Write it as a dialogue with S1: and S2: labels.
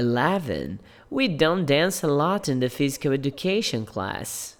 S1: 11. We don't dance a lot in the physical education class.